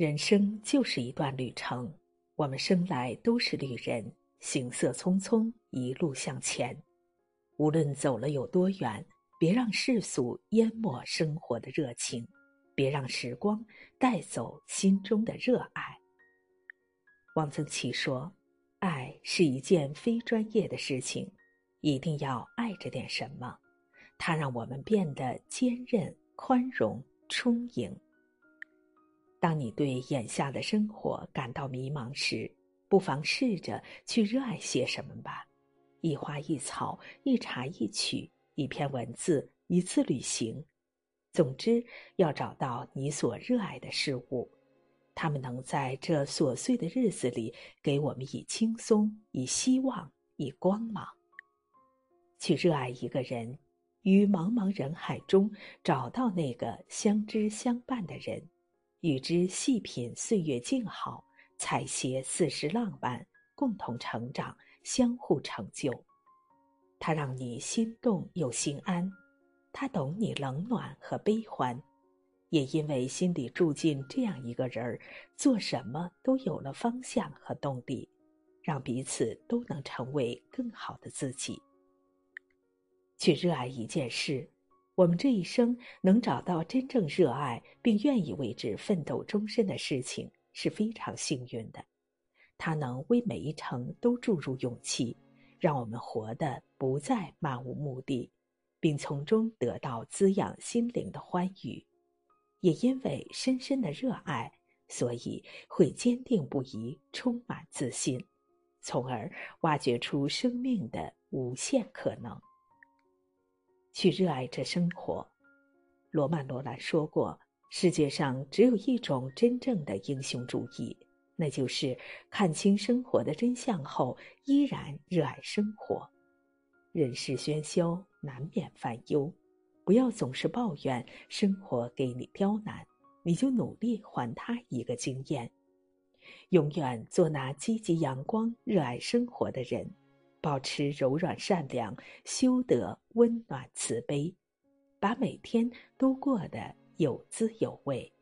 人生就是一段旅程，我们生来都是旅人，行色匆匆，一路向前。无论走了有多远，别让世俗淹没生活的热情，别让时光带走心中的热爱。汪曾祺说：“爱是一件非专业的事情，一定要爱着点什么，它让我们变得坚韧、宽容、充盈。”当你对眼下的生活感到迷茫时，不妨试着去热爱些什么吧。一花一草，一茶一曲，一篇文字，一次旅行。总之，要找到你所热爱的事物，他们能在这琐碎的日子里给我们以轻松、以希望、以光芒。去热爱一个人，于茫茫人海中找到那个相知相伴的人。与之细品岁月静好，采撷四时浪漫，共同成长，相互成就。他让你心动又心安，他懂你冷暖和悲欢，也因为心里住进这样一个人儿，做什么都有了方向和动力，让彼此都能成为更好的自己。去热爱一件事。我们这一生能找到真正热爱并愿意为之奋斗终身的事情是非常幸运的，它能为每一程都注入勇气，让我们活得不再漫无目的，并从中得到滋养心灵的欢愉。也因为深深的热爱，所以会坚定不移，充满自信，从而挖掘出生命的无限可能。去热爱这生活。罗曼·罗兰说过：“世界上只有一种真正的英雄主义，那就是看清生活的真相后依然热爱生活。人世喧嚣，难免烦忧，不要总是抱怨生活给你刁难，你就努力还他一个经验。永远做那积极阳光、热爱生活的人。”保持柔软善良，修得温暖慈悲，把每天都过得有滋有味。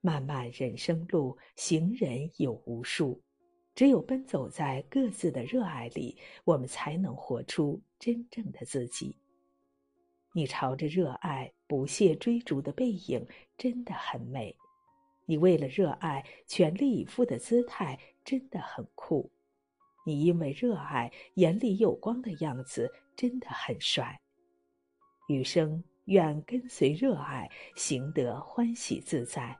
漫漫人生路，行人有无数，只有奔走在各自的热爱里，我们才能活出真正的自己。你朝着热爱不懈追逐的背影，真的很美；你为了热爱全力以赴的姿态，真的很酷。你因为热爱，眼里有光的样子真的很帅。余生愿跟随热爱，行得欢喜自在；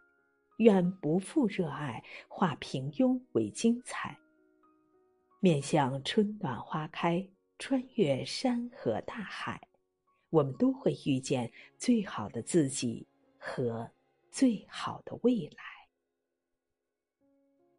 愿不负热爱，化平庸为精彩。面向春暖花开，穿越山河大海，我们都会遇见最好的自己和最好的未来。